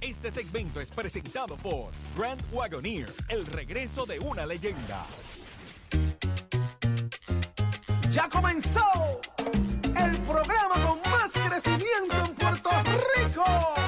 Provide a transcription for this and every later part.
Este segmento es presentado por Grand Wagoneer, el regreso de una leyenda. Ya comenzó el programa con más crecimiento en Puerto Rico.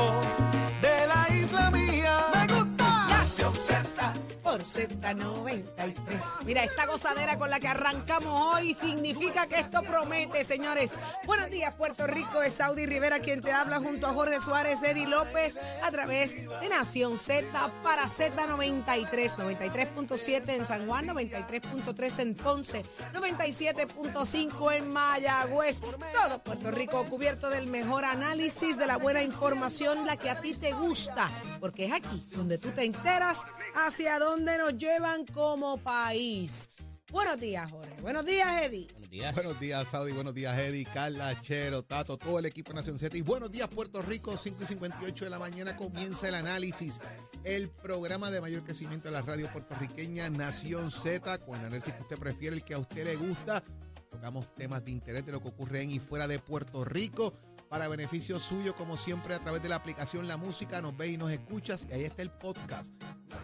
Z93. Mira, esta gozadera con la que arrancamos hoy significa que esto promete, señores. Buenos días, Puerto Rico. Es Saudi Rivera quien te habla junto a Jorge Suárez, Eddie López, a través de Nación Z para Z93. 93.7 en San Juan, 93.3 en Ponce, 97.5 en Mayagüez. Todo Puerto Rico cubierto del mejor análisis, de la buena información, la que a ti te gusta. Porque es aquí donde tú te enteras hacia dónde nos llevan como país. Buenos días, Jorge. Buenos días, Eddie. Buenos días. Buenos días, Saudi. Buenos días, Eddie, Carla, Chero, Tato, todo el equipo de Nación Z. Y buenos días, Puerto Rico. 5 y 58 de la mañana comienza el análisis. El programa de mayor crecimiento de la radio puertorriqueña Nación Z. Con el análisis que usted prefiere, el que a usted le gusta. Tocamos temas de interés de lo que ocurre en y fuera de Puerto Rico. Para beneficio suyo, como siempre, a través de la aplicación La Música, nos ve y nos escuchas. Y ahí está el podcast.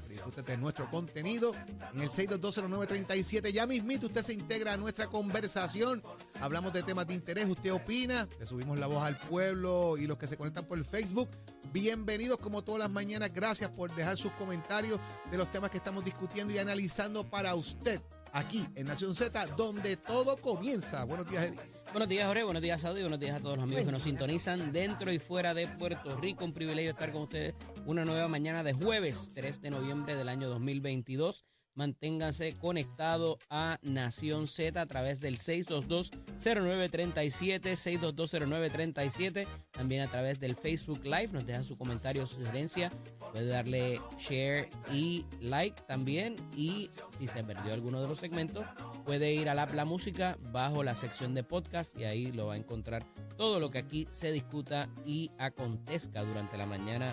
Disfrute de nuestro contenido. En el 6220937, ya mismito usted se integra a nuestra conversación. Hablamos de temas de interés, usted opina, le subimos la voz al pueblo y los que se conectan por el Facebook. Bienvenidos como todas las mañanas. Gracias por dejar sus comentarios de los temas que estamos discutiendo y analizando para usted. Aquí en Nación Z, donde todo comienza. Buenos días, Eddie. Buenos días, Jorge. Buenos días, Saudi. Buenos días a todos los amigos que nos sintonizan dentro y fuera de Puerto Rico. Un privilegio estar con ustedes una nueva mañana de jueves, 3 de noviembre del año 2022. Manténganse conectados a Nación Z a través del 622-0937, 622-0937. También a través del Facebook Live. Nos deja su comentario o sugerencia. Puede darle share y like también. Y si se perdió alguno de los segmentos, puede ir a la, la música bajo la sección de podcast y ahí lo va a encontrar todo lo que aquí se discuta y acontezca durante la mañana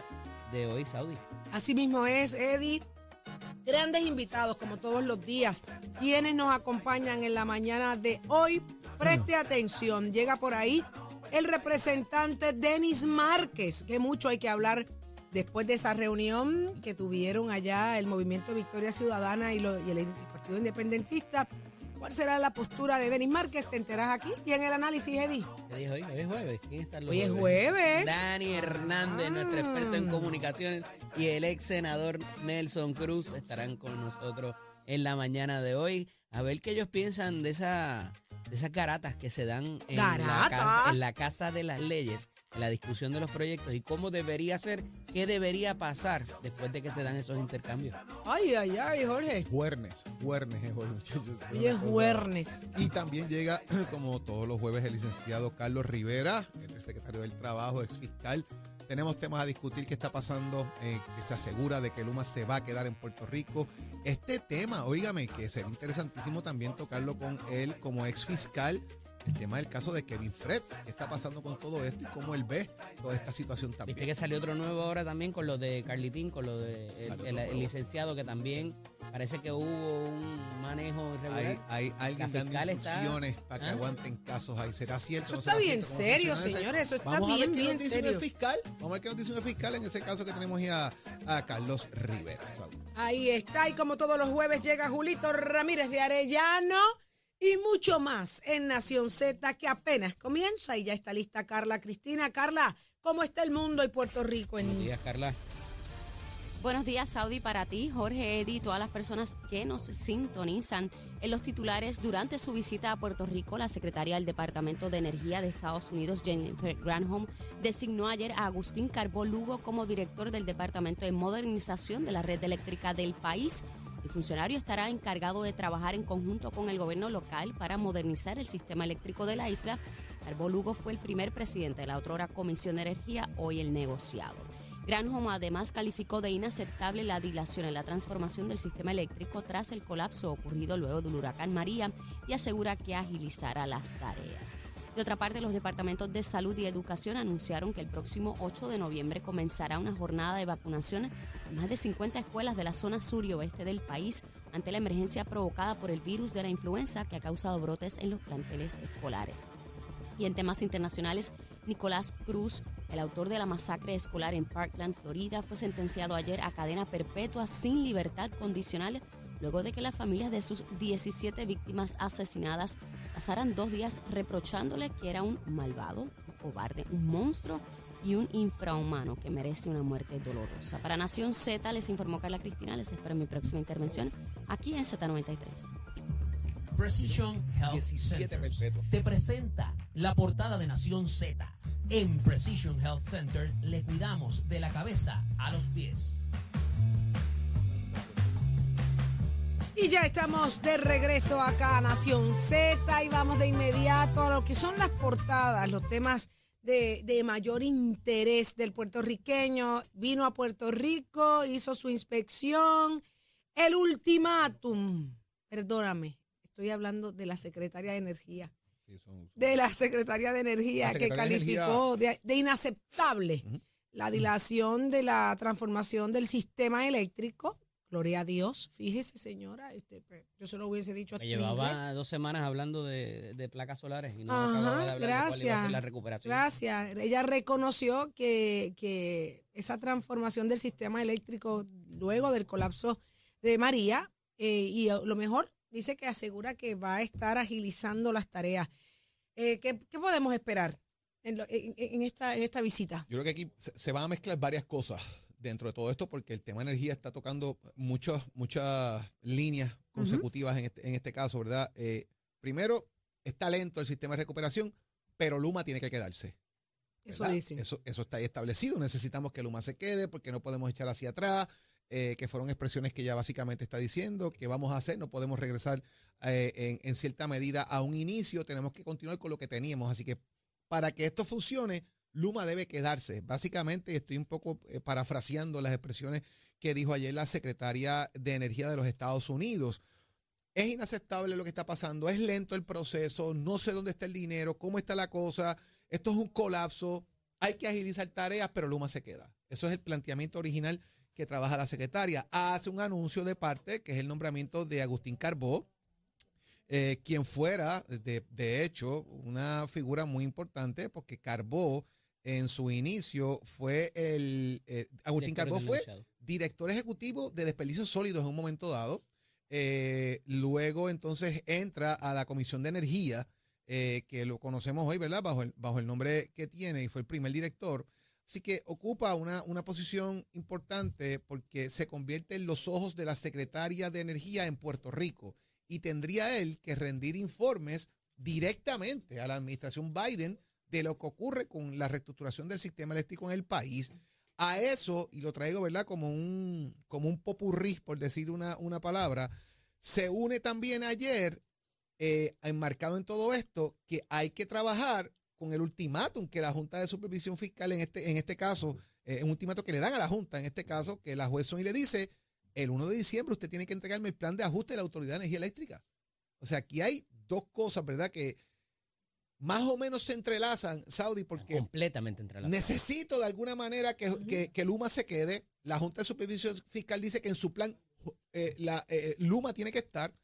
de hoy, Saudi. Así mismo es, Eddie. Grandes invitados, como todos los días, quienes nos acompañan en la mañana de hoy. Preste atención, llega por ahí el representante Denis Márquez, que mucho hay que hablar después de esa reunión que tuvieron allá el Movimiento Victoria Ciudadana y, lo- y el, el Partido Independentista. ¿Cuál será la postura de Denis Márquez? Te enteras aquí y en el análisis, Eddie. ¿Qué día es hoy? Hoy es jueves. ¿Quién está los Hoy es jueves? jueves. Dani Hernández, nuestro experto en Ah. comunicaciones, y el ex senador Nelson Cruz estarán con nosotros en la mañana de hoy. A ver qué ellos piensan de, esa, de esas garatas que se dan en la Casa de las Leyes, en la discusión de los proyectos y cómo debería ser, qué debería pasar después de que se dan esos intercambios. Ay, ay, ay, Jorge. Juernes, juernes es hoy, muchachos. Hoy es Una cosa- jueves. Y también llega, como todos los jueves, el licenciado Carlos Rivera, el secretario del Trabajo, ex fiscal. Tenemos temas a discutir que está pasando, eh, que se asegura de que Luma se va a quedar en Puerto Rico. Este tema, óigame, que sería interesantísimo también tocarlo con él como ex fiscal. El tema del caso de Kevin Fred, qué está pasando con todo esto y cómo él ve toda esta situación también. Viste que salió otro nuevo ahora también con lo de Carlitín, con lo de el, licenciado que también parece que hubo un manejo irregular. Hay, hay alguien dando está- instrucciones para que ¿Ah? aguanten casos ahí. ¿Será cierto? Eso no está será bien serio, señores. Eso está Vamos a ver qué bien nos dice serio. el fiscal. Vamos a ver qué nos dice el fiscal en ese caso que tenemos ahí a, Carlos Rivera. Ahí está, y como todos los jueves llega Julito Ramírez de Arellano y mucho más en Nación Z que apenas comienza y ya está lista Carla Cristina. Carla, ¿cómo está el mundo y Puerto Rico Buenos en días, Carla. Buenos días, Saudi, para ti, Jorge, Eddy y todas las personas que nos sintonizan. En los titulares, durante su visita a Puerto Rico, la secretaria del Departamento de Energía de Estados Unidos, Jennifer Granholm, designó ayer a Agustín Carbó Lugo como director del Departamento de Modernización de la Red Eléctrica del país. El funcionario estará encargado de trabajar en conjunto con el gobierno local para modernizar el sistema eléctrico de la isla. Carbó Lugo fue el primer presidente de la otrora Comisión de Energía, hoy el negociado. Granholm además calificó de inaceptable la dilación en la transformación del sistema eléctrico tras el colapso ocurrido luego del huracán María y asegura que agilizará las tareas. De otra parte, los departamentos de salud y educación anunciaron que el próximo 8 de noviembre comenzará una jornada de vacunación en más de 50 escuelas de la zona sur y oeste del país ante la emergencia provocada por el virus de la influenza que ha causado brotes en los planteles escolares. Y en temas internacionales, Nicolás Cruz, el autor de la masacre escolar en Parkland, Florida, fue sentenciado ayer a cadena perpetua sin libertad condicional luego de que las familias de sus 17 víctimas asesinadas pasaran dos días reprochándole que era un malvado, un cobarde, un monstruo y un infrahumano que merece una muerte dolorosa. Para Nación Z les informó Carla Cristina, les espero en mi próxima intervención aquí en Z93. Precision Health 17 Centers perpetuos. te presenta la portada de Nación Z. En Precision Health Center le cuidamos de la cabeza a los pies. Y ya estamos de regreso acá a Nación Z y vamos de inmediato a lo que son las portadas, los temas de, de mayor interés del puertorriqueño. Vino a Puerto Rico, hizo su inspección, el ultimátum, perdóname, estoy hablando de la secretaria de Energía, Sí, son- son- de la secretaria de Energía que Secretaría de calificó de, de inaceptable la dilación de la transformación del sistema eléctrico. Gloria a Dios. Fíjese, señora, este, pe- yo se lo hubiese dicho a Me llevaba dos semanas hablando de, de placas solares y no Ajá, acababa de hablar de cuál iba a gracias. ser la recuperación. Gracias. Ella reconoció que, que esa transformación del sistema eléctrico luego del colapso de María, eh, y lo mejor, dice que asegura que va a estar agilizando las tareas. Eh, ¿qué, qué podemos esperar en, lo- en- en esta, en esta visita? Yo creo que aquí se, se van a mezclar varias cosas dentro de todo esto porque el tema de energía está tocando muchas muchas líneas consecutivas en, este, en este caso, ¿verdad? Eh, primero, está lento el sistema de recuperación, pero Luma tiene que quedarse. Eso ¿verdad? dice. Eso, eso está ahí establecido. Necesitamos que Luma se quede porque no podemos echar hacia atrás, eh, que fueron expresiones que ya básicamente está diciendo que vamos a hacer. No podemos regresar eh, en, en cierta medida a un inicio. Tenemos que continuar con lo que teníamos. Así que para que esto funcione, Luma debe quedarse. Básicamente, estoy un poco eh, parafraseando las expresiones que dijo ayer la secretaria de Energía de los Estados Unidos. Es inaceptable lo que está pasando, es lento el proceso, no sé dónde está el dinero, cómo está la cosa, esto es un colapso, hay que agilizar tareas, pero Luma se queda. Eso es el planteamiento original que trabaja la secretaria. Hace un anuncio de parte, que es el nombramiento de Agustín Carbó, eh, quien fuera, de, de hecho, una figura muy importante, porque Carbó en su inicio fue el... eh, Agustín Carbó fue director ejecutivo de desperdicios sólidos en un momento dado. Eh, luego entonces entra a la Comisión de Energía, eh, que lo conocemos hoy, ¿verdad? Bajo el, bajo el nombre que tiene y fue el primer director. Así que ocupa una, una posición importante porque se convierte en los ojos de la secretaria de Energía en Puerto Rico y tendría él que rendir informes directamente a la administración Biden de lo que ocurre con la reestructuración del sistema eléctrico en el país. A eso, y lo traigo, ¿verdad? Como un, como un popurrí, por decir una, una palabra, se une también ayer, eh, enmarcado en todo esto, que hay que trabajar con el ultimátum que la Junta de Supervisión Fiscal, en este, en este caso, eh, un ultimátum que le dan a la Junta, en este caso, que la juez y le dice, el 1 de diciembre usted tiene que entregarme el plan de ajuste de la Autoridad de Energía Eléctrica. O sea, aquí hay dos cosas, ¿verdad? Que más o menos se entrelazan, Saudi, porque completamente entrelazados. necesito de alguna manera que, que- que Luma se quede. La Junta de Supervisión Fiscal dice que en su plan eh, la, eh, Luma tiene que estar.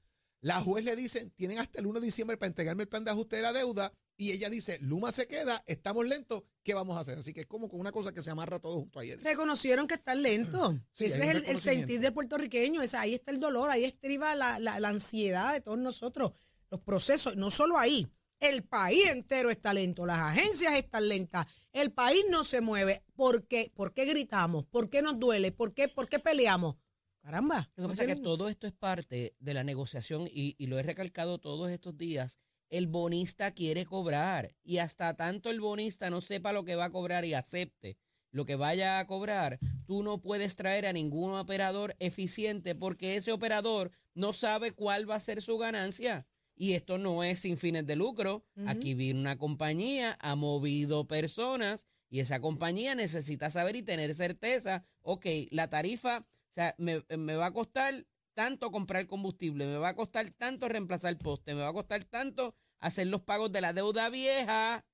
La juez le dice, tienen hasta el 1 de diciembre para entregarme el plan de ajuste de la deuda. Y ella dice, Luma se queda, estamos lentos, ¿qué vamos a hacer? Así que es como con una cosa que se amarra todo junto ayer. Reconocieron que están lentos. Sí, Ese es el, sentir del puertorriqueño. esa- ahí está el dolor, ahí estriba la, la- la ansiedad de todos nosotros. Los procesos, no solo ahí. El país entero está lento, las agencias están lentas, el país no se mueve. ¿Por qué? ¿Por qué gritamos? ¿Por qué nos duele? ¿Por qué, por qué peleamos? Caramba. Lo que pasa es que todo esto es parte de la negociación y, y lo he recalcado todos estos días. El bonista quiere cobrar y hasta tanto el bonista no sepa lo que va a cobrar y acepte lo que vaya a cobrar, tú no puedes traer a ningún operador eficiente porque ese operador no sabe cuál va a ser su ganancia. Y esto no es sin fines de lucro. Aquí viene una compañía, ha movido personas y esa compañía necesita saber y tener certeza, ok, la tarifa, o sea, me, me va a costar tanto comprar combustible, me va a costar tanto reemplazar poste, me va a costar tanto hacer los pagos de la deuda vieja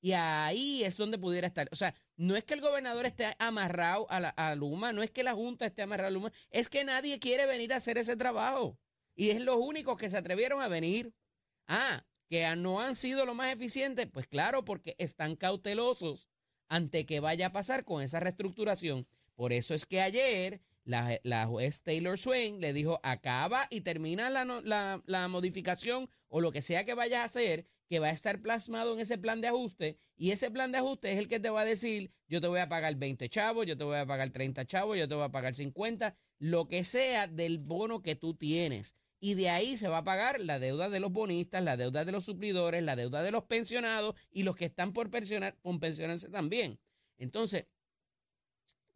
y ahí es donde pudiera estar. O sea, no es que el gobernador esté amarrado a, la, a Luma, no es que la Junta esté amarrada a Luma, es que nadie quiere venir a hacer ese trabajo. Y es los únicos que se atrevieron a venir. Ah, que no han sido lo más eficientes, pues claro, porque están cautelosos ante que vaya a pasar con esa reestructuración. Por eso es que ayer la, juez Taylor Swain le dijo, acaba y termina la, la- la modificación o lo que sea que vayas a hacer, que va a estar plasmado en ese plan de ajuste. Y ese plan de ajuste es el que te va a decir, yo te voy a pagar 20 chavos, yo te voy a pagar 30 chavos, yo te voy a pagar 50, lo que sea del bono que tú tienes. Y de ahí se va a pagar la deuda de los bonistas, la deuda de los suplidores, la deuda de los pensionados y los que están por, pensionar, por pensionarse también. Entonces,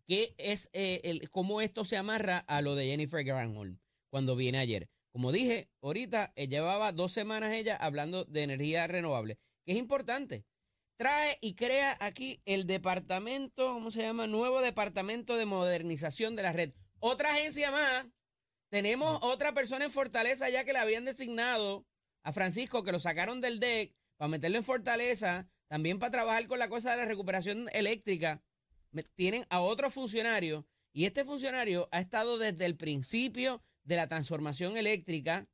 ¿qué es eh, el, cómo esto se amarra a lo de Jennifer Granholm cuando viene ayer? Como dije, ahorita eh, llevaba dos semanas ella hablando de energía renovable, que es importante. Trae y crea aquí el departamento, ¿cómo se llama? Nuevo departamento de modernización de la red. Otra agencia más. Tenemos otra persona en Fortaleza ya que le habían designado a Francisco, que lo sacaron del DEC para meterlo en Fortaleza, también para trabajar con la cosa de la recuperación eléctrica. Tienen a otro funcionario y este funcionario ha estado desde el principio de la transformación eléctrica,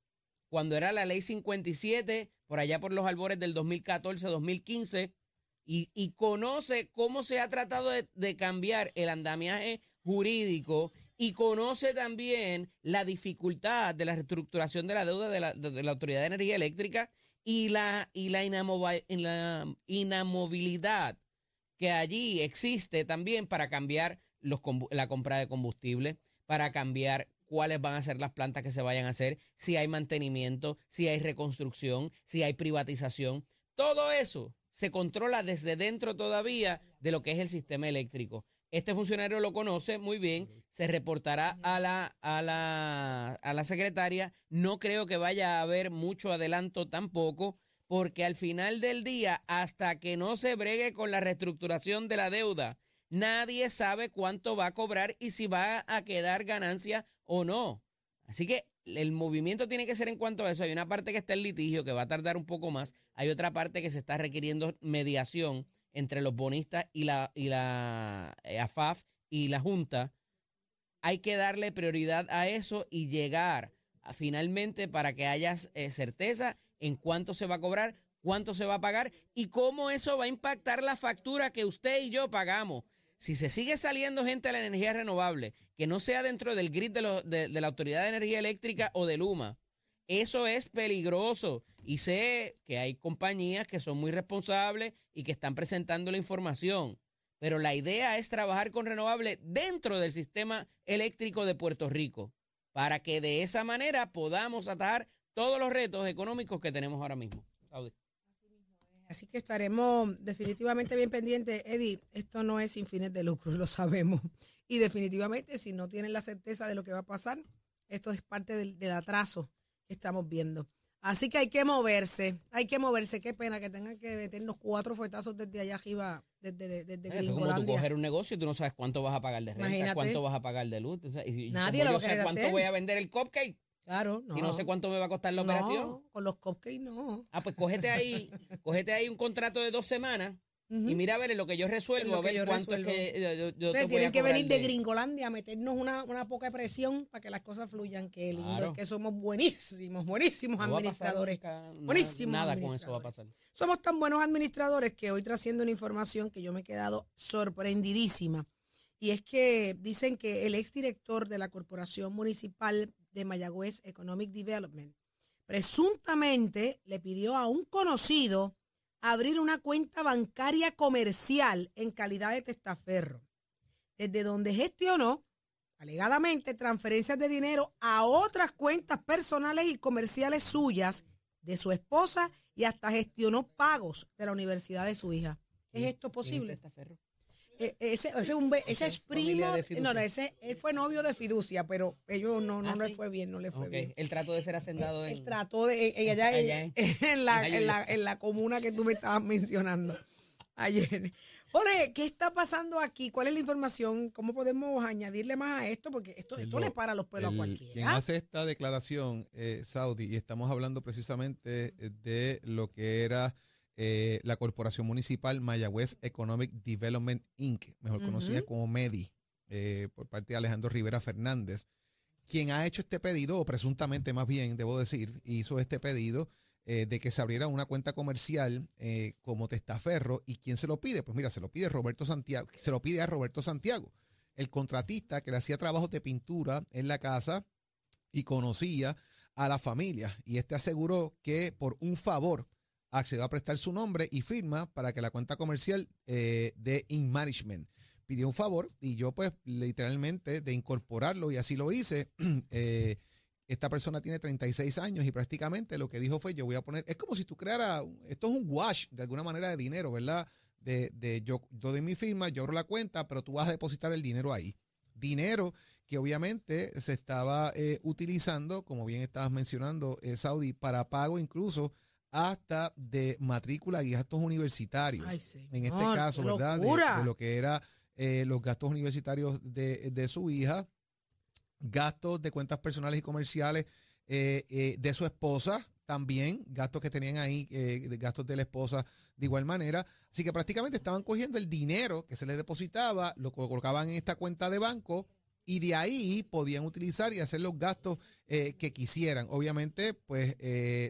cuando era la ley 57, por allá por los albores del 2014-2015, y, y conoce cómo se ha tratado de, de cambiar el andamiaje jurídico y conoce también la dificultad de la reestructuración de la deuda de la, de- la Autoridad de Energía Eléctrica y la, y la, inamovi- la inamovilidad que allí existe también para cambiar los, la compra de combustible, para cambiar cuáles van a ser las plantas que se vayan a hacer, si hay mantenimiento, si hay reconstrucción, si hay privatización. Todo eso se controla desde dentro todavía de lo que es el sistema eléctrico. Este funcionario lo conoce muy bien, se reportará a la, a la, a la secretaria. No creo que vaya a haber mucho adelanto tampoco, porque al final del día, hasta que no se bregue con la reestructuración de la deuda, nadie sabe cuánto va a cobrar y si va a quedar ganancia o no. Así que el movimiento tiene que ser en cuanto a eso. Hay una parte que está en litigio que va a tardar un poco más. Hay otra parte que se está requiriendo mediación entre los bonistas y la, y la eh, AFAF y la Junta. Hay que darle prioridad a eso y llegar a- finalmente para que haya eh, certeza en cuánto se va a cobrar, cuánto se va a pagar y cómo eso va a impactar la factura que usted y yo pagamos. Si se sigue saliendo gente a la energía renovable, que no sea dentro del grid de- de la Autoridad de Energía Eléctrica o de Luma, eso es peligroso. Y sé que hay compañías que son muy responsables y que están presentando la información. Pero la idea es trabajar con renovables dentro del sistema eléctrico de Puerto Rico para que de esa manera podamos atajar todos los retos económicos que tenemos ahora mismo. Así que estaremos definitivamente bien pendientes. Eddie, esto no es sin fines de lucro, lo sabemos. Y definitivamente, si no tienen la certeza de lo que va a pasar, esto es parte del atraso que estamos viendo. Así que hay que moverse, hay que moverse. Qué pena que tengan que meternos cuatro fuetazos desde allá arriba, desde, desde Eh, es como tú coger un negocio y tú no sabes cuánto vas a pagar de renta, Imagínate. cuánto vas a pagar de luz. o sea, y- Nadie lo va a querer cuánto hacer. voy a vender el cupcake Claro, no. si no sé cuánto me va a costar la No, operación. con los cupcakes no. Ah, pues cógete ahí, cógete ahí un contrato de dos semanas Y mira a ver lo que yo resuelvo, a que ver yo cuánto resuelvo. es que yo, yo- te tienen que venir de Gringolandia a meternos una, una poca presión para que las cosas fluyan. Qué lindo, Claro. es que somos buenísimos, buenísimos No administradores. nunca Buenísimos Nada con eso va a pasar. Somos tan buenos administradores que hoy trasciendo una información que yo me he quedado sorprendidísima. Y es que dicen que el exdirector de la Corporación Municipal de Mayagüez Economic Development presuntamente le pidió a un conocido abrir una cuenta bancaria comercial en calidad de testaferro, desde donde gestionó alegadamente transferencias de dinero a otras cuentas personales y comerciales suyas de su esposa y hasta gestionó pagos de la universidad de su hija. ¿Es esto posible? Eh, ese, ese es un primo, fiducia. no, no, ese él fue novio de fiducia, pero ellos no, no Ah, le sí. fue bien, no le fue bien. El trato de ser hacendado Él en... trató de, ella allá Allá en, la, en en, la, en la comuna que tú me estabas mencionando. Ayer. Jorge, ¿qué está pasando aquí? ¿Cuál es la información? ¿Cómo podemos añadirle más a esto? Porque esto, esto Lo- le para los pelos a cualquiera. Quien hace esta declaración, eh, Saudi, y estamos hablando precisamente eh, de lo que era eh, la Corporación Municipal Mayagüez Economic Development Inc., mejor conocida como MEDI, eh, por parte de Alejandro Rivera Fernández, quien ha hecho este pedido, o presuntamente más bien, debo decir, hizo este pedido eh, de que se abriera una cuenta comercial como testaferro. ¿Y quién se lo pide? Pues mira, se lo pide Roberto Santiago, se lo pide a Roberto Santiago, el contratista que le hacía trabajos de pintura en la casa y conocía a la familia. Y este aseguró que por un favor accedió a prestar su nombre y firma para que la cuenta comercial eh, de In Management pidió un favor y yo pues literalmente de incorporarlo y así lo hice. Eh, esta persona tiene 36 años y prácticamente lo que dijo fue yo voy a poner, es como si tú crearas, esto es un wash de alguna manera de dinero, ¿verdad? De, de yo, yo doy mi firma, yo abro la cuenta, pero tú vas a depositar el dinero ahí. Dinero que obviamente se estaba eh, utilizando, como bien estabas mencionando, eh, Saudi, para pago incluso hasta de matrícula y gastos universitarios. Ay, señor, en este caso, ¿verdad? De, lo que era eh, los gastos universitarios de, de su hija, gastos de cuentas personales y comerciales eh, eh, de su esposa, también gastos que tenían ahí, de gastos de la esposa de igual manera. Así que prácticamente estaban cogiendo el dinero que se les depositaba, lo colocaban en esta cuenta de banco y de ahí podían utilizar y hacer los gastos que quisieran. Obviamente, pues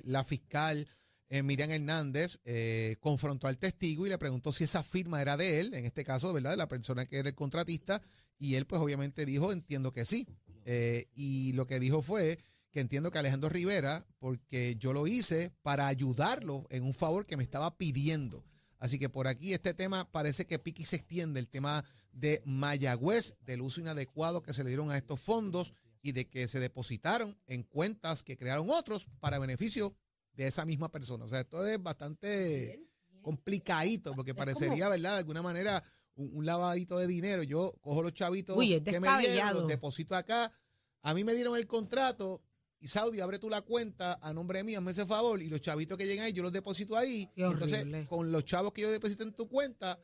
la fiscal eh, Miriam Hernández eh, confrontó al testigo y le preguntó si esa firma era de él, en este caso, ¿verdad? De la persona que era el contratista, y él pues obviamente dijo, entiendo que sí. Eh, y lo que dijo fue que entiendo que Alejandro Rivera, porque yo lo hice para ayudarlo en un favor que me estaba pidiendo. Así que por aquí este tema parece que Piqui se extiende, el tema de Mayagüez, del uso inadecuado que se le dieron a estos fondos y de que se depositaron en cuentas que crearon otros para beneficio de esa misma persona. O sea, esto es bastante complicadito porque parecería, ¿verdad? De alguna manera un, un lavadito de dinero. Yo cojo los chavitos Uy, que me dieron, los deposito acá. A mí me dieron el contrato y Saudi, abre tú la cuenta a nombre mío, hazme ese favor, y los chavitos que llegan ahí, yo los deposito ahí. Qué Entonces, horrible. con los chavos que yo deposito en tu cuenta,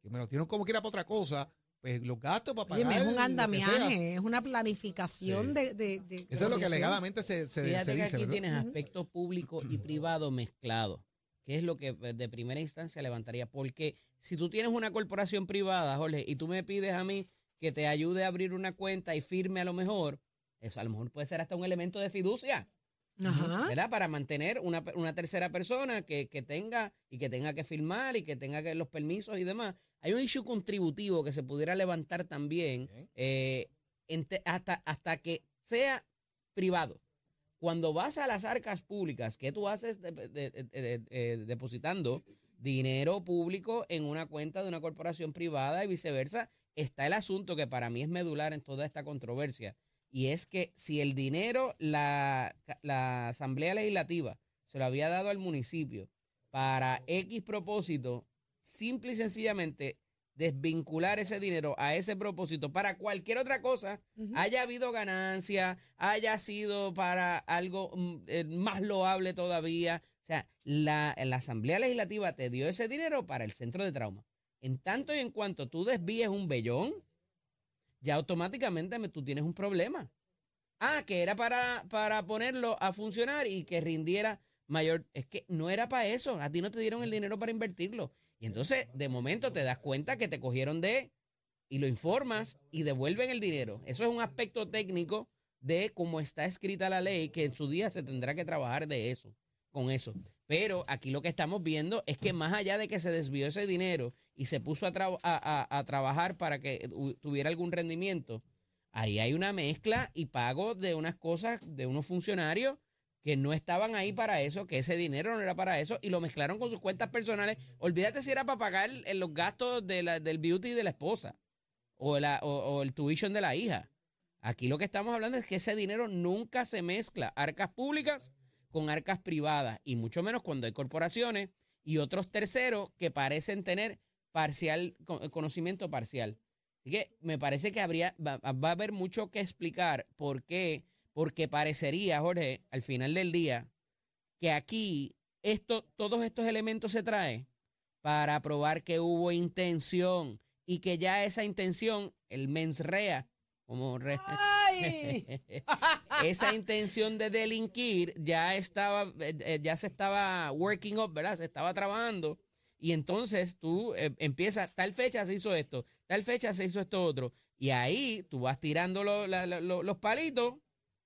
que me los dieron como quiera para otra cosa, pues los gastos para Oye, pagar. es un andamiaje, es una planificación Sí. de, de, de Eso es lo que alegadamente se, se, Fíjate se que dice, aquí ¿verdad? tienes aspecto público y privado mezclado, que es lo que eh, de primera instancia levantaría. Porque si tú tienes una corporación privada, Jorge, y tú me pides a mí que te ayude a abrir una cuenta y firme a lo mejor, eso a lo mejor puede ser hasta un elemento de fiducia. Ajá. ¿verdad? Para mantener una, una tercera persona que, que tenga y que tenga que firmar y que tenga que los permisos y demás. Hay un issue contributivo que se pudiera levantar también eh, ente- hasta, hasta que sea privado. Cuando vas a las arcas públicas, ¿qué tú haces de- de- de- de- eh, depositando dinero público en una cuenta de una corporación privada y viceversa? Está el asunto que para mí es medular en toda esta controversia. Y es que si el dinero, la, la Asamblea Legislativa se lo había dado al municipio para X propósito, simple y sencillamente desvincular ese dinero a ese propósito para cualquier otra cosa, haya habido ganancia, haya sido para algo mm, eh, más loable todavía. O sea, la, la Asamblea Legislativa te dio ese dinero para el centro de trauma. En tanto y en cuanto tú desvíes un vellón, ya automáticamente me- tú tienes un problema. Ah, que era para, para ponerlo a funcionar y que rindiera mayor. Es que no era para eso. A ti no te dieron el dinero para invertirlo. Y entonces, de momento, te das cuenta que te cogieron de y lo informas y devuelven el dinero. Eso es un aspecto técnico de cómo está escrita la ley, que en su día se tendrá que trabajar de eso, con eso. Pero aquí lo que estamos viendo es que más allá de que se desvió ese dinero y se puso a, tra- a- a- a trabajar para que tuviera algún rendimiento, ahí hay una mezcla y pago de unas cosas de unos funcionarios que no estaban ahí para eso, que ese dinero no era para eso, y lo mezclaron con sus cuentas personales. Olvídate si era para pagar los gastos de la- del beauty de la esposa o, el tuition de la hija. Aquí lo que estamos hablando es que ese dinero nunca se mezcla, arcas públicas con arcas privadas, y mucho menos cuando hay corporaciones y otros terceros que parecen tener parcial co- conocimiento parcial. Así que me parece que habría, va, va a haber mucho que explicar por qué, porque parecería, Jorge, al final del día, que aquí esto, todos estos elementos se traen para probar que hubo intención y que ya esa intención, el mens rea, como re- esa intención de delinquir ya estaba, eh, eh, ya se estaba working up, ¿verdad? Se estaba trabajando. Y entonces tú eh, empiezas, tal fecha se hizo esto, tal fecha se hizo esto otro. Y ahí tú vas tirando lo- la- la- lo- los palitos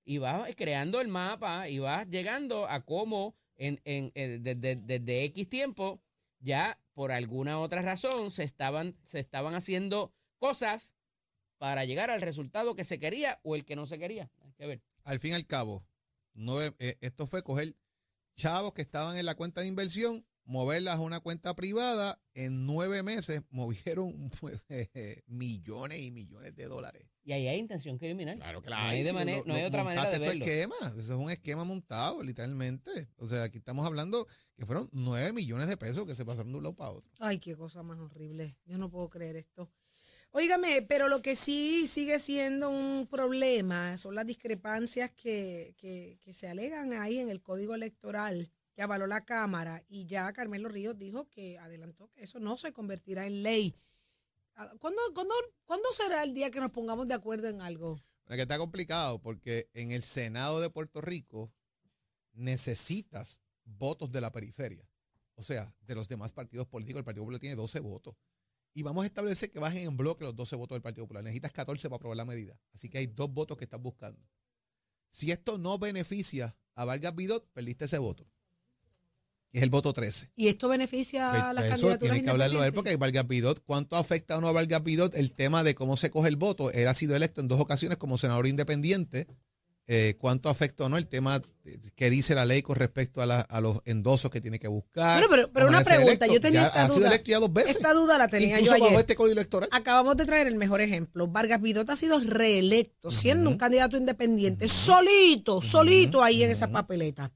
y vas creando el mapa y vas llegando a cómo en, en, desde, X tiempo ya por alguna otra razón se estaban, se estaban haciendo cosas para llegar al resultado que se quería o el que no se quería. Hay que ver. Al fin y al cabo, nueve- eh, esto fue coger chavos que estaban en la cuenta de inversión, moverlas a una cuenta privada. En nueve meses movieron pues, millones y millones de dólares. Y ahí hay intención criminal. Claro que No hay, de manera- no hay otra manera de verlo. esquema. Eso es un esquema montado, literalmente. O sea, aquí estamos hablando que fueron nueve millones de pesos que se pasaron de un lado para otro. Ay, qué cosa más horrible. Yo no puedo creer esto. Óigame, pero lo que sí sigue siendo un problema son las discrepancias que, que, que se alegan ahí en el código electoral que avaló la Cámara y ya Carmelo Ríos dijo que adelantó que eso no se convertirá en ley. Ah, ¿Cuándo, cuándo, cuándo será el día que nos pongamos de acuerdo en algo? Bueno, que está complicado porque en el Senado de Puerto Rico necesitas votos de la periferia. O sea, de los demás partidos políticos. El Partido Popular tiene 12 votos. Y vamos a establecer que bajen en bloque los 12 votos del Partido Popular. Necesitas 14 para aprobar la medida. Así que hay dos votos que estás buscando. Si esto no beneficia a Vargas Vidot, perdiste ese voto. Y es el voto 13. ¿Y esto beneficia a las Eso candidaturas tienes que hablarlo él porque hay Vargas Vidot. ¿Cuánto afecta o no a Vargas Vidot el tema de cómo se coge el voto? Él ha sido electo en dos ocasiones como senador independiente. Eh, ¿Cuánto afecta o no el tema que dice la ley con respecto a, la- a los endosos que tiene que buscar? Pero, pero, pero una pregunta, yo tenía Ya esta ha sido duda. electo ya dos veces. Esta duda la tenía Incluso yo bajo este código electoral. Acabamos de traer el mejor ejemplo. Vargas Vidot ha sido reelecto, siendo un candidato independiente, solito, solito ahí en esa papeleta.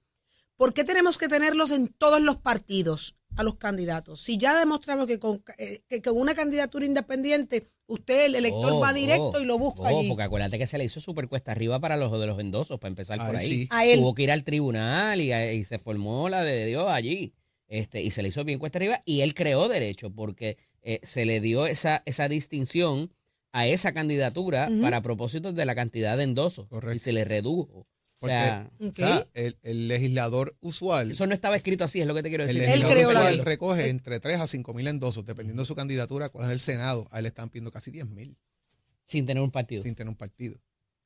¿Por qué tenemos que tenerlos en todos los partidos a los candidatos? Si ya demostramos que con, eh, que con una candidatura independiente, usted, el elector, Oh, va directo oh, y lo busca oh, allí. porque acuérdate que se le hizo súper cuesta arriba para los de los endosos, para empezar Ay, por ahí. sí. A él. Tuvo que ir al tribunal y, y se formó la de Dios allí. Este, y se le hizo bien cuesta arriba y él creó derecho porque eh, se le dio esa, esa distinción a esa candidatura para propósitos de la cantidad de endosos. Correcto. Y se le redujo. O Porque sea, o sea, el, el legislador usual, eso no estaba escrito así, es lo que te quiero el decir. Él legislador usual recoge entre 3 a 5 mil endosos, dependiendo de su candidatura, cuál es el Senado. A él le están pidiendo casi 10 mil Sin tener un partido. sin tener un partido.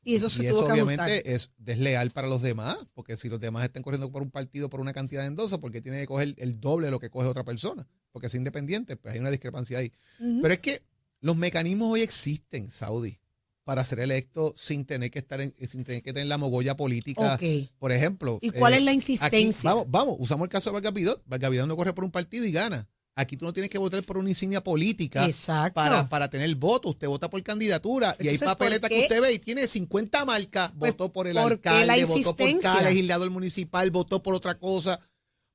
Y eso se y tuvo eso que obviamente ajustar. es desleal para los demás, porque si los demás están corriendo por un partido por una cantidad de endosos, porque tiene que coger el doble de lo que coge otra persona, porque es independiente, pues hay una discrepancia ahí. Pero es que los mecanismos hoy existen, Saudi, para ser electo sin tener que estar en- sin tener que tener la mogolla política. Ok. Por ejemplo. ¿Y cuál eh, es la aquí, insistencia? vamos, vamos, usamos el caso de Vargas Vidot. Vargas Vidot no corre por un partido y gana. Aquí tú no tienes que votar por una insignia política Exacto. para, para tener voto. Usted vota por candidatura y hay Entonces, papeletas ¿por que usted ve y tiene 50 marcas. Pues, votó por el ¿por qué alcalde, votó por cada legislador municipal, votó por otra cosa.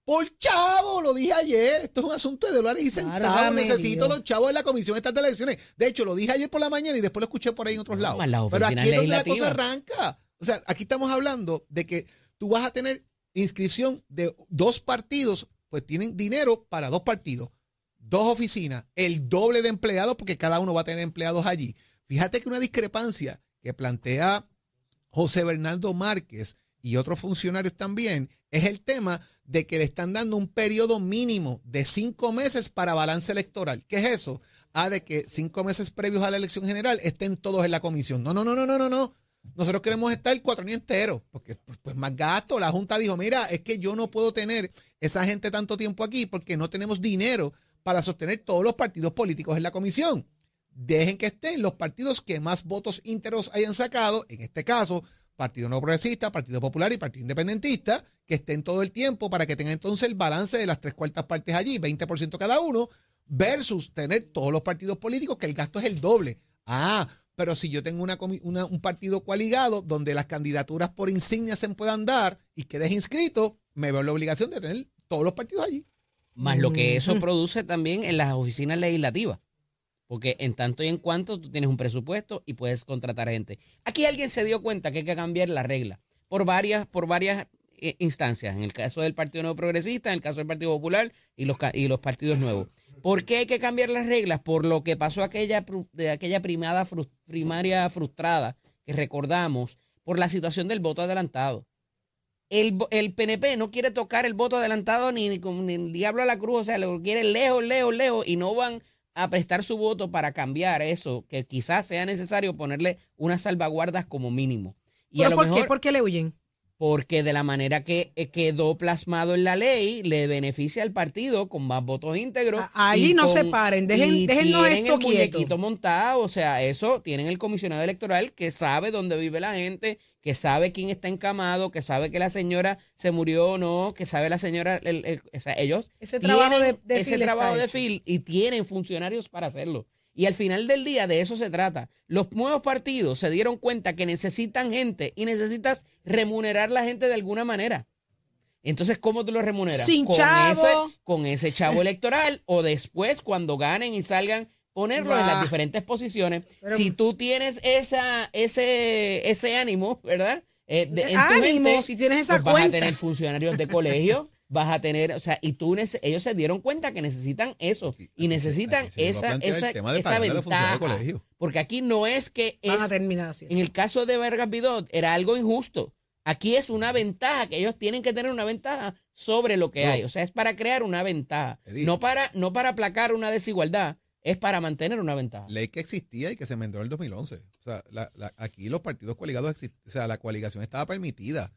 Por chavo, lo dije ayer. Esto es un asunto de dólares y centavos. Necesito Dios. los chavos de la comisión de estas elecciones. De hecho, lo dije ayer por la mañana y después lo escuché por ahí en otros lados. Pero aquí es donde la cosa arranca. O sea, aquí estamos hablando de que tú vas a tener inscripción de dos partidos, pues tienen dinero para dos partidos, dos oficinas, el doble de empleados, porque cada uno va a tener empleados allí. Fíjate que una discrepancia que plantea José Bernardo Márquez y otros funcionarios también es el tema de que le están dando un periodo mínimo de cinco meses para balance electoral. ¿Qué es eso? Ah, de que cinco meses previos a la elección general estén todos en la comisión. No, no, no, no, no, no, no. Nosotros queremos estar cuatro años enteros, porque pues, pues, más gasto. La Junta dijo, mira, es que yo no puedo tener esa gente tanto tiempo aquí porque no tenemos dinero para sostener todos los partidos políticos en la comisión. Dejen que estén los partidos que más votos ínteros hayan sacado, en este caso, Partido No Progresista, Partido Popular y Partido Independentista, que estén todo el tiempo para que tengan entonces el balance de las tres cuartas partes allí, 20% cada uno, versus tener todos los partidos políticos, que el gasto es el doble. Ah, pero si yo tengo una, una- un partido coaligado donde las candidaturas por insignia se puedan dar y quedes inscrito, me veo en la obligación de tener todos los partidos allí. Más lo que eso produce también en las oficinas legislativas. Porque en tanto y en cuanto tú tienes un presupuesto y puedes contratar gente. Aquí alguien se dio cuenta que hay que cambiar la regla por varias, por varias eh, instancias. En el caso del Partido Nuevo Progresista, en el caso del Partido Popular y los, y los partidos nuevos. ¿Por qué hay que cambiar las reglas? Por lo que pasó aquella, de aquella primada primaria frustrada que recordamos por la situación del voto adelantado. El, el PNP no quiere tocar el voto adelantado ni, ni con ni el diablo a la cruz, o sea, lo quiere lejos, lejos, lejos y no van a prestar su voto para cambiar eso, que quizás sea necesario ponerle unas salvaguardas como mínimo. Y a ¿Pero lo por mejor, qué? ¿Por qué le huyen? porque de la manera que eh, quedó plasmado en la ley, le beneficia al partido con más votos íntegros. Ahí no con- se paren, dejen- déjennos esto el quieto. montado, o sea, eso tienen el comisionado electoral que sabe dónde vive la gente, que sabe quién está encamado, que sabe que la señora se murió o no, que sabe la señora, el- el- o sea, ellos Ese trabajo de- de ese trabajo de fil y tienen funcionarios para hacerlo. Y al final del día de eso se trata. Los nuevos partidos se dieron cuenta que necesitan gente y necesitas remunerar la gente de alguna manera. Entonces, ¿cómo tú lo remuneras? Sin con chavo. Ese, con ese chavo electoral o después cuando ganen y salgan ponerlo en las diferentes posiciones. Pero- si tú tienes esa, ese, ese ánimo, ¿verdad? Eh, de- en tu Ánimo, mente, si tienes esa pues vas a tener funcionarios de colegio, vas a tener, o sea, y tú ellos se dieron cuenta que necesitan eso y necesitan se esa, esa, esa ventaja. Porque aquí no es que es, Van a terminar haciendo. en el caso de Vargas Vidot era algo injusto. Aquí es una ventaja, que ellos tienen que tener una ventaja sobre lo que No. hay. O sea, es para crear una ventaja. No para, no para aplacar una desigualdad, es para mantener una ventaja. Ley que existía y que se enmendó en el 2011. O sea, la- la- aquí los partidos coaligados, exist- o sea, la coaligación estaba permitida.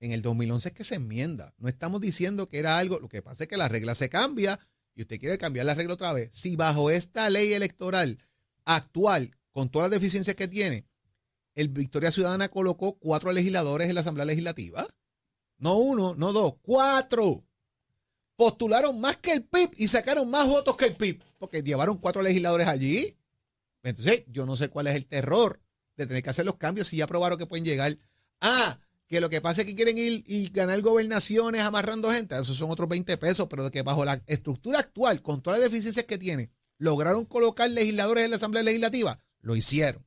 En el 2011 es que se enmienda. No estamos diciendo que era algo, lo que pasa es que la regla se cambia y usted quiere cambiar la regla otra vez. Si bajo esta ley electoral actual, con todas las deficiencias que tiene, el Victoria Ciudadana colocó cuatro legisladores en la Asamblea Legislativa. No uno, no dos, cuatro. Postularon más que el PIB y sacaron más votos que el PIB, porque llevaron cuatro legisladores allí. Entonces, yo no sé cuál es el terror de tener que hacer los cambios si ya probaron que pueden llegar. Ah, que lo que pasa es que quieren ir y ganar gobernaciones amarrando gente, esos son otros 20 pesos, pero de que bajo la estructura actual, con todas las deficiencias que tiene, lograron colocar legisladores en la Asamblea Legislativa, lo hicieron.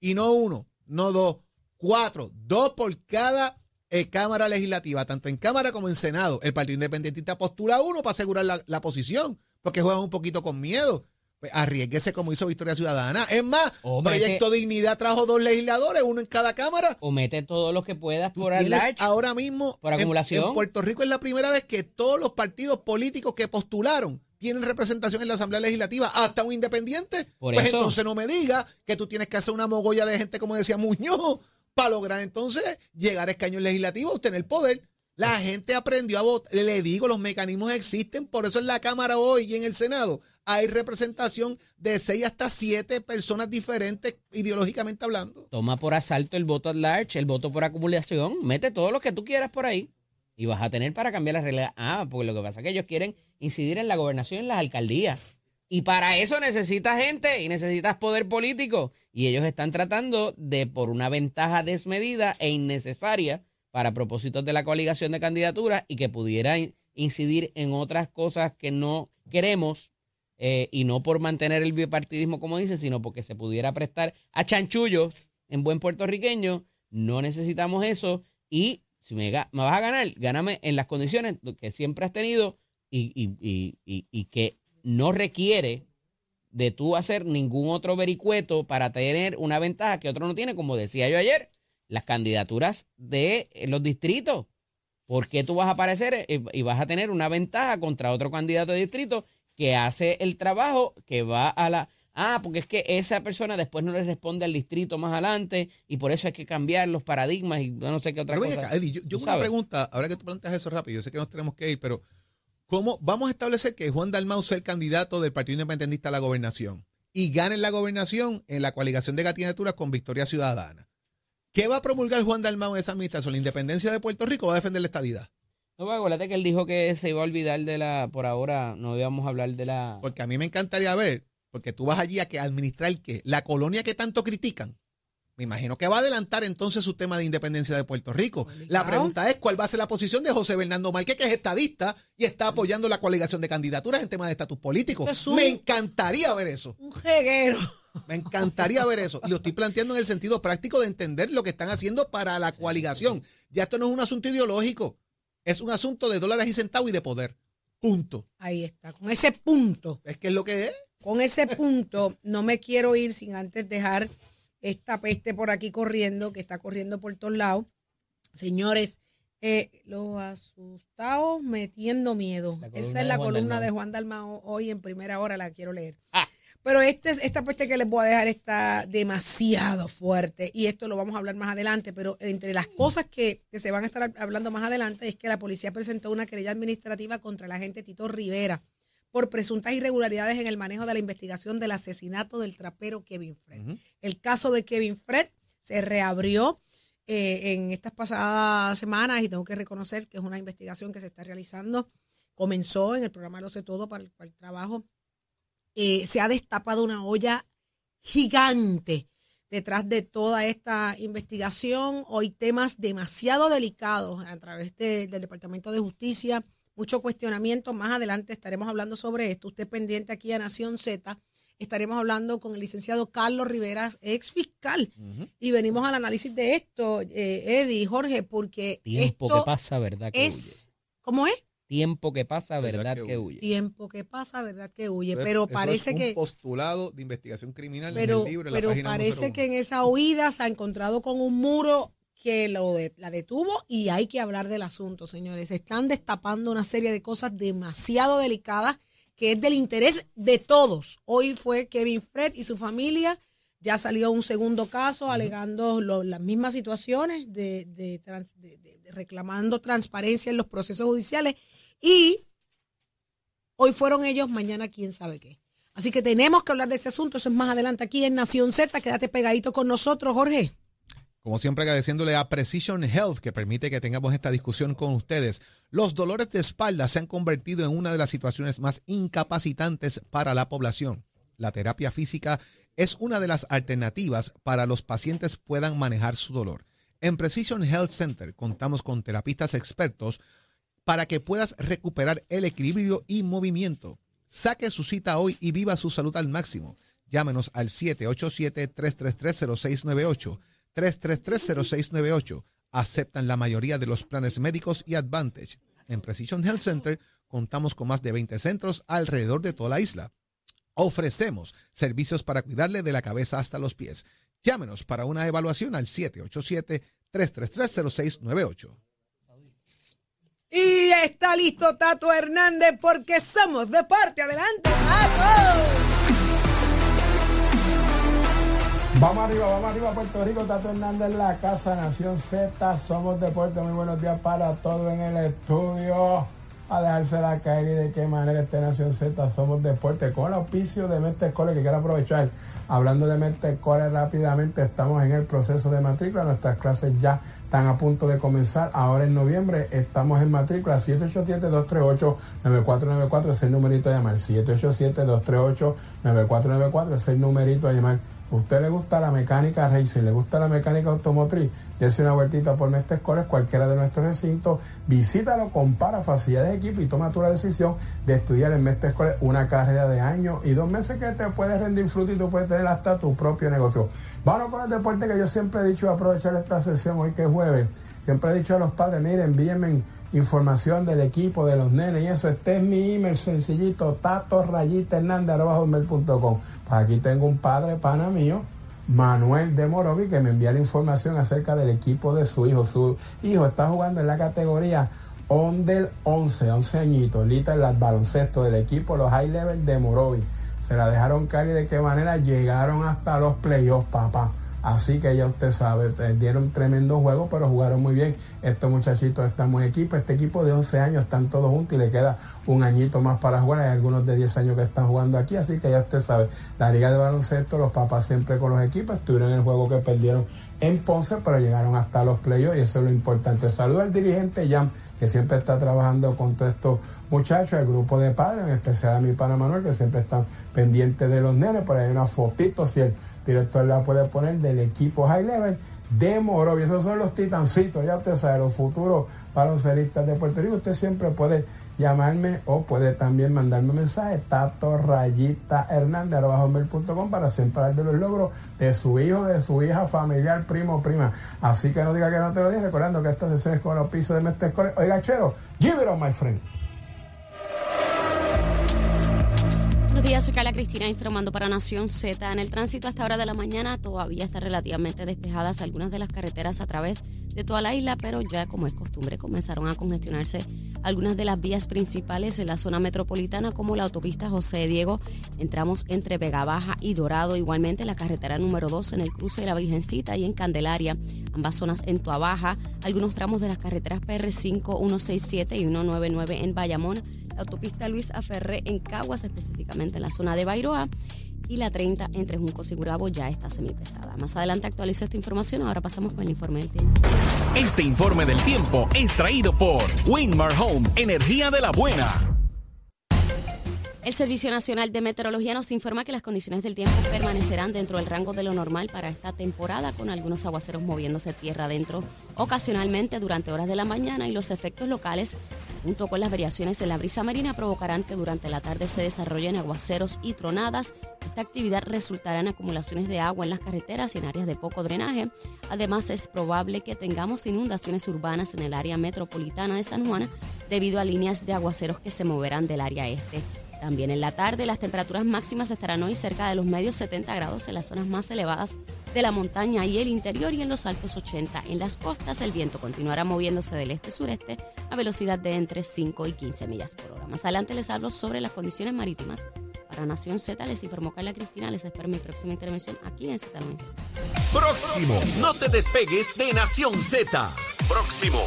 Y no uno, no dos, cuatro, dos por cada eh, Cámara Legislativa, tanto en Cámara como en Senado. El Partido Independentista postula uno para asegurar la, la posición, porque juegan un poquito con miedo. Pues arriesguese como hizo Victoria Ciudadana. Es más, Hombre, Proyecto Dignidad trajo dos legisladores, uno en cada Cámara. O mete todo lo que puedas por large. ahora mismo por en- acumulación. En, Puerto Rico es la primera vez que todos los partidos políticos que postularon tienen representación en la Asamblea Legislativa, hasta un independiente. Por pues eso. entonces no me diga que tú tienes que hacer una mogolla de gente, como decía Muñoz, para lograr entonces llegar a escaños legislativos, tener poder. La gente aprendió a votar. Le digo, los mecanismos existen, por eso en la Cámara hoy y en el Senado hay representación de seis hasta siete personas diferentes ideológicamente hablando. Toma por asalto el voto at large, el voto por acumulación, mete todo lo que tú quieras por ahí y vas a tener para cambiar las reglas. Ah, porque lo que pasa es que ellos quieren incidir en la gobernación y en las alcaldías. Y para eso necesitas gente y necesitas poder político. Y ellos están tratando de, por una ventaja desmedida e innecesaria para propósitos de la coaligación de candidaturas y que pudiera in- incidir en otras cosas que no queremos, eh, y no por mantener el bipartidismo, como dice, sino porque se pudiera prestar a chanchullos en buen puertorriqueño. No necesitamos eso. Y si me, me vas a ganar, gáname en las condiciones que siempre has tenido y- y- y- y que no requiere de tú hacer ningún otro vericueto para tener una ventaja que otro no tiene, como decía yo ayer, las candidaturas de eh, los distritos. ¿Por qué tú vas a aparecer eh, y vas a tener una ventaja contra otro candidato de distrito que hace el trabajo que va a la... Ah, porque es que esa persona después no le responde al distrito más adelante y por eso hay que cambiar los paradigmas y no sé qué otra Pero cosa. acá, Eddie, yo, yo una sabes. pregunta, ahora que tú planteas eso rápido, yo sé que nos tenemos que ir, pero ¿cómo vamos a establecer que Juan Dalmau sea el candidato del Partido Independentista a la gobernación y gane la gobernación en la coaligación de candidaturas con Victoria Ciudadana? ¿Qué va a promulgar Juan Dalmau en esa administración? ¿La independencia de Puerto Rico o va a defender la estadidad? No, pues, acuérdate que él dijo que se iba a olvidar de la, por ahora no íbamos a hablar de la... Porque a mí me encantaría ver, porque tú vas allí a que administrar qué, la colonia que tanto critican. Me imagino que va a adelantar entonces su tema de independencia de Puerto Rico. La pregunta es cuál va a ser la posición de José Bernardo Márquez, que es estadista y está apoyando la coaligación de candidaturas en temas de estatus político. Eso es un- Me encantaría ver eso. Un jeguero. Me encantaría ver eso. Y lo estoy planteando en el sentido práctico de entender lo que están haciendo para la coaligación. Ya esto no es un asunto ideológico, es un asunto de dólares y centavos y de poder. Punto. Ahí está, con ese punto. Es que es lo que es. Con ese punto no me quiero ir sin antes dejar esta peste por aquí corriendo, que está corriendo por todos lados. Señores, eh, los asustados metiendo miedo. Esa es la columna de Juan Dalmao hoy en primera hora, la quiero leer. Ah. Pero este, esta peste que les voy a dejar está demasiado fuerte y esto lo vamos a hablar más adelante, pero entre las cosas que, que se van a estar hablando más adelante es que la policía presentó una querella administrativa contra el agente Tito Rivera por presuntas irregularidades en el manejo de la investigación del asesinato del trapero Kevin Fred. El caso de Kevin Fred se reabrió eh, en estas pasadas semanas y tengo que reconocer que es una investigación que se está realizando. Comenzó en el programa Lo sé todo para el, para el trabajo. Eh, se ha destapado una olla gigante detrás de toda esta investigación. Hoy temas demasiado delicados a través de- del Departamento de Justicia, mucho cuestionamiento. Más adelante estaremos hablando sobre esto. Usted pendiente aquí a Nación Z. Estaremos hablando con el licenciado Carlos Riveras, ex fiscal. Y venimos al análisis de esto, eh, Eddie, Jorge, porque Tiempo esto que pasa, verdad que es, ¿cómo es? huye. Tiempo que pasa, Verdad verdad, que que, huye. huye. Tiempo que pasa, ¿verdad? Que huye. Eso Pero eso parece es un que... postulado de investigación criminal Pero, en el libro, en la pero página parece 101. que en esa huida se ha encontrado con un muro que lo de- la detuvo y hay que hablar del asunto, señores. Se están destapando una serie de cosas demasiado delicadas que es del interés de todos. Hoy fue Kevin Fred y su familia. Ya salió un segundo caso alegando lo- las mismas situaciones de, de trans- de- de- de reclamando transparencia en los procesos judiciales y Hoy fueron ellos, mañana quién sabe qué. Así que tenemos que hablar de ese asunto. Eso es más adelante aquí en Nación Z. Quédate pegadito con nosotros, Jorge. Como siempre, agradeciéndole a Precision Health que permite que tengamos esta discusión con ustedes. Los dolores de espalda se han convertido en una de las situaciones más incapacitantes para la población. La terapia física es una de las alternativas para los pacientes puedan manejar su dolor. En Precision Health Center contamos con terapistas expertos para que puedas recuperar el equilibrio y movimiento. Saque su cita hoy y viva su salud al máximo. Llámenos al 787-333-0698. 333-0698. Aceptan la mayoría de los planes médicos y Advantage. En Precision Health Center contamos con más de 20 centros alrededor de toda la isla. Ofrecemos servicios para cuidarle de la cabeza hasta los pies. Llámenos para una evaluación al 787-333-0698. Y está listo Tato Hernández porque somos deporte. Adelante, Tato. Vamos arriba, vamos arriba, Puerto Rico, Tato Hernández en la casa, Nación Z, somos deporte, muy buenos días para todos en el estudio. A dejársela caer y de qué manera este Nación Z, somos deporte, con el auspicio de Metecole, que quiero aprovechar. Hablando de Metecole rápidamente, estamos en el proceso de matrícula, nuestras clases ya están a punto de comenzar. Ahora en noviembre estamos en matrícula 787-238-9494, es el numerito a llamar, 787-238-9494, es el numerito a llamar. ¿Usted le gusta la mecánica racing? ¿Le gusta la mecánica automotriz? Dese una vueltita por Mestre Escoles, cualquiera de nuestros recintos. Visítalo, compara facilidades de equipo y toma tu la decisión de estudiar en Mestre Escoles una carrera de año y dos meses que te puedes rendir fruto y tú puedes tener hasta tu propio negocio. Vamos con el deporte que yo siempre he dicho, aprovechar esta sesión hoy que es jueves. Siempre he dicho a los padres, miren, envíenme información del equipo, de los nenes y eso. Este es mi email sencillito, tato rayita hernández. Pues aquí tengo un padre pana mío, Manuel de Morovi, que me envía la información acerca del equipo de su hijo. Su hijo está jugando en la categoría Onder 11, 11 añitos, lita el baloncesto del equipo, los high level de Morovi. Se la dejaron caer y de qué manera llegaron hasta los playoffs, papá. Así que ya usted sabe, eh, dieron tremendo juego, pero jugaron muy bien. Estos muchachitos están muy equipo. Este equipo de 11 años están todos juntos y le queda un añito más para jugar. Hay algunos de 10 años que están jugando aquí, así que ya usted sabe. La liga de baloncesto, los papás siempre con los equipos. Estuvieron en el juego que perdieron en Ponce, pero llegaron hasta los playoffs y eso es lo importante. Saludo al dirigente Jan, que siempre está trabajando con todos estos muchachos, el grupo de padres, en especial a mi pana Manuel, que siempre están pendientes de los nenes. Por ahí hay una fotito, si el director la puede poner, del equipo High Level de Morovi. Esos son los titancitos, ya usted sabe, los futuros baloncelistas de Puerto Rico. Usted siempre puede llamarme o puede también mandarme un mensaje, tato rayita para siempre hablar de los logros de su hijo, de su hija, familiar, primo, prima. Así que no diga que no te lo dije, recordando que esta sesión es con los pisos de Mestre. Oiga, chero, give it on, my friend. Días, soy Carla Cristina informando para Nación Z. En el tránsito a esta hora de la mañana todavía está relativamente despejadas algunas de las carreteras a través de toda la isla, pero ya como es costumbre comenzaron a congestionarse algunas de las vías principales en la zona metropolitana como la autopista José Diego. Entramos entre Vega Baja y Dorado, igualmente la carretera número 2 en el cruce de la Virgencita y en Candelaria, ambas zonas en Tuabaja, algunos tramos de las carreteras PR5, 167 y 199 en Bayamón, autopista Luis Aferré en Caguas, específicamente en la zona de Bairoa y la 30 entre Juncos y Gurabo ya está semipesada. Más adelante actualizo esta información, ahora pasamos con el informe del tiempo. Este informe del tiempo es traído por Winmar Home, energía de la buena. El Servicio Nacional de Meteorología nos informa que las condiciones del tiempo permanecerán dentro del rango de lo normal para esta temporada, con algunos aguaceros moviéndose tierra adentro ocasionalmente durante horas de la mañana y los efectos locales, junto con las variaciones en la brisa marina, provocarán que durante la tarde se desarrollen aguaceros y tronadas. Esta actividad resultará en acumulaciones de agua en las carreteras y en áreas de poco drenaje. Además, es probable que tengamos inundaciones urbanas en el área metropolitana de San Juan debido a líneas de aguaceros que se moverán del área este. También en la tarde las temperaturas máximas estarán hoy cerca de los medios 70 grados en las zonas más elevadas de la montaña y el interior y en los altos 80 en las costas. El viento continuará moviéndose del este-sureste a velocidad de entre 5 y 15 millas por hora. Más adelante les hablo sobre las condiciones marítimas. Para Nación Z les informó Carla Cristina. Les espero mi próxima intervención aquí en Z. Próximo. No te despegues de Nación Z. Próximo.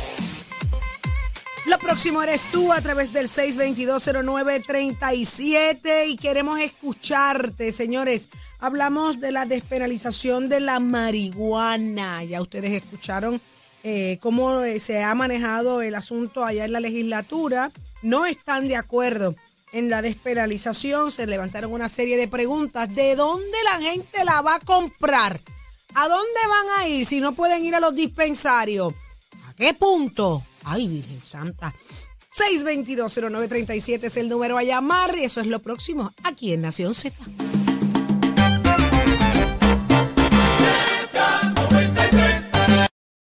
Lo próximo eres tú a través del 6220937 y queremos escucharte, señores. Hablamos de la despenalización de la marihuana. Ya ustedes escucharon eh, cómo eh, se ha manejado el asunto allá en la legislatura. No están de acuerdo en la despenalización. Se levantaron una serie de preguntas. ¿De dónde la gente la va a comprar? ¿A dónde van a ir si no pueden ir a los dispensarios? ¿A qué punto? Ay, Virgen Santa. 622-0937 es el número a llamar y eso es lo próximo aquí en Nación Z.